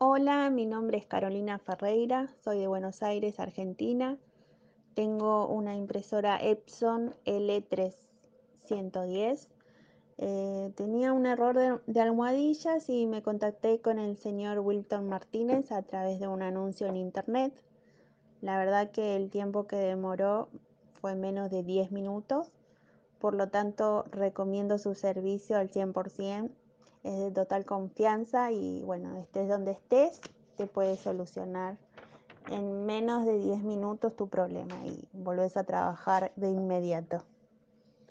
Hola, mi nombre es Carolina Ferreira, soy de Buenos Aires, Argentina. Tengo una impresora Epson L3110. Eh, tenía un error de, de almohadillas y me contacté con el señor Wilton Martínez a través de un anuncio en internet. La verdad que el tiempo que demoró fue menos de 10 minutos, por lo tanto recomiendo su servicio al 100% es de total confianza y bueno, estés donde estés, te puede solucionar en menos de 10 minutos tu problema y volvés a trabajar de inmediato.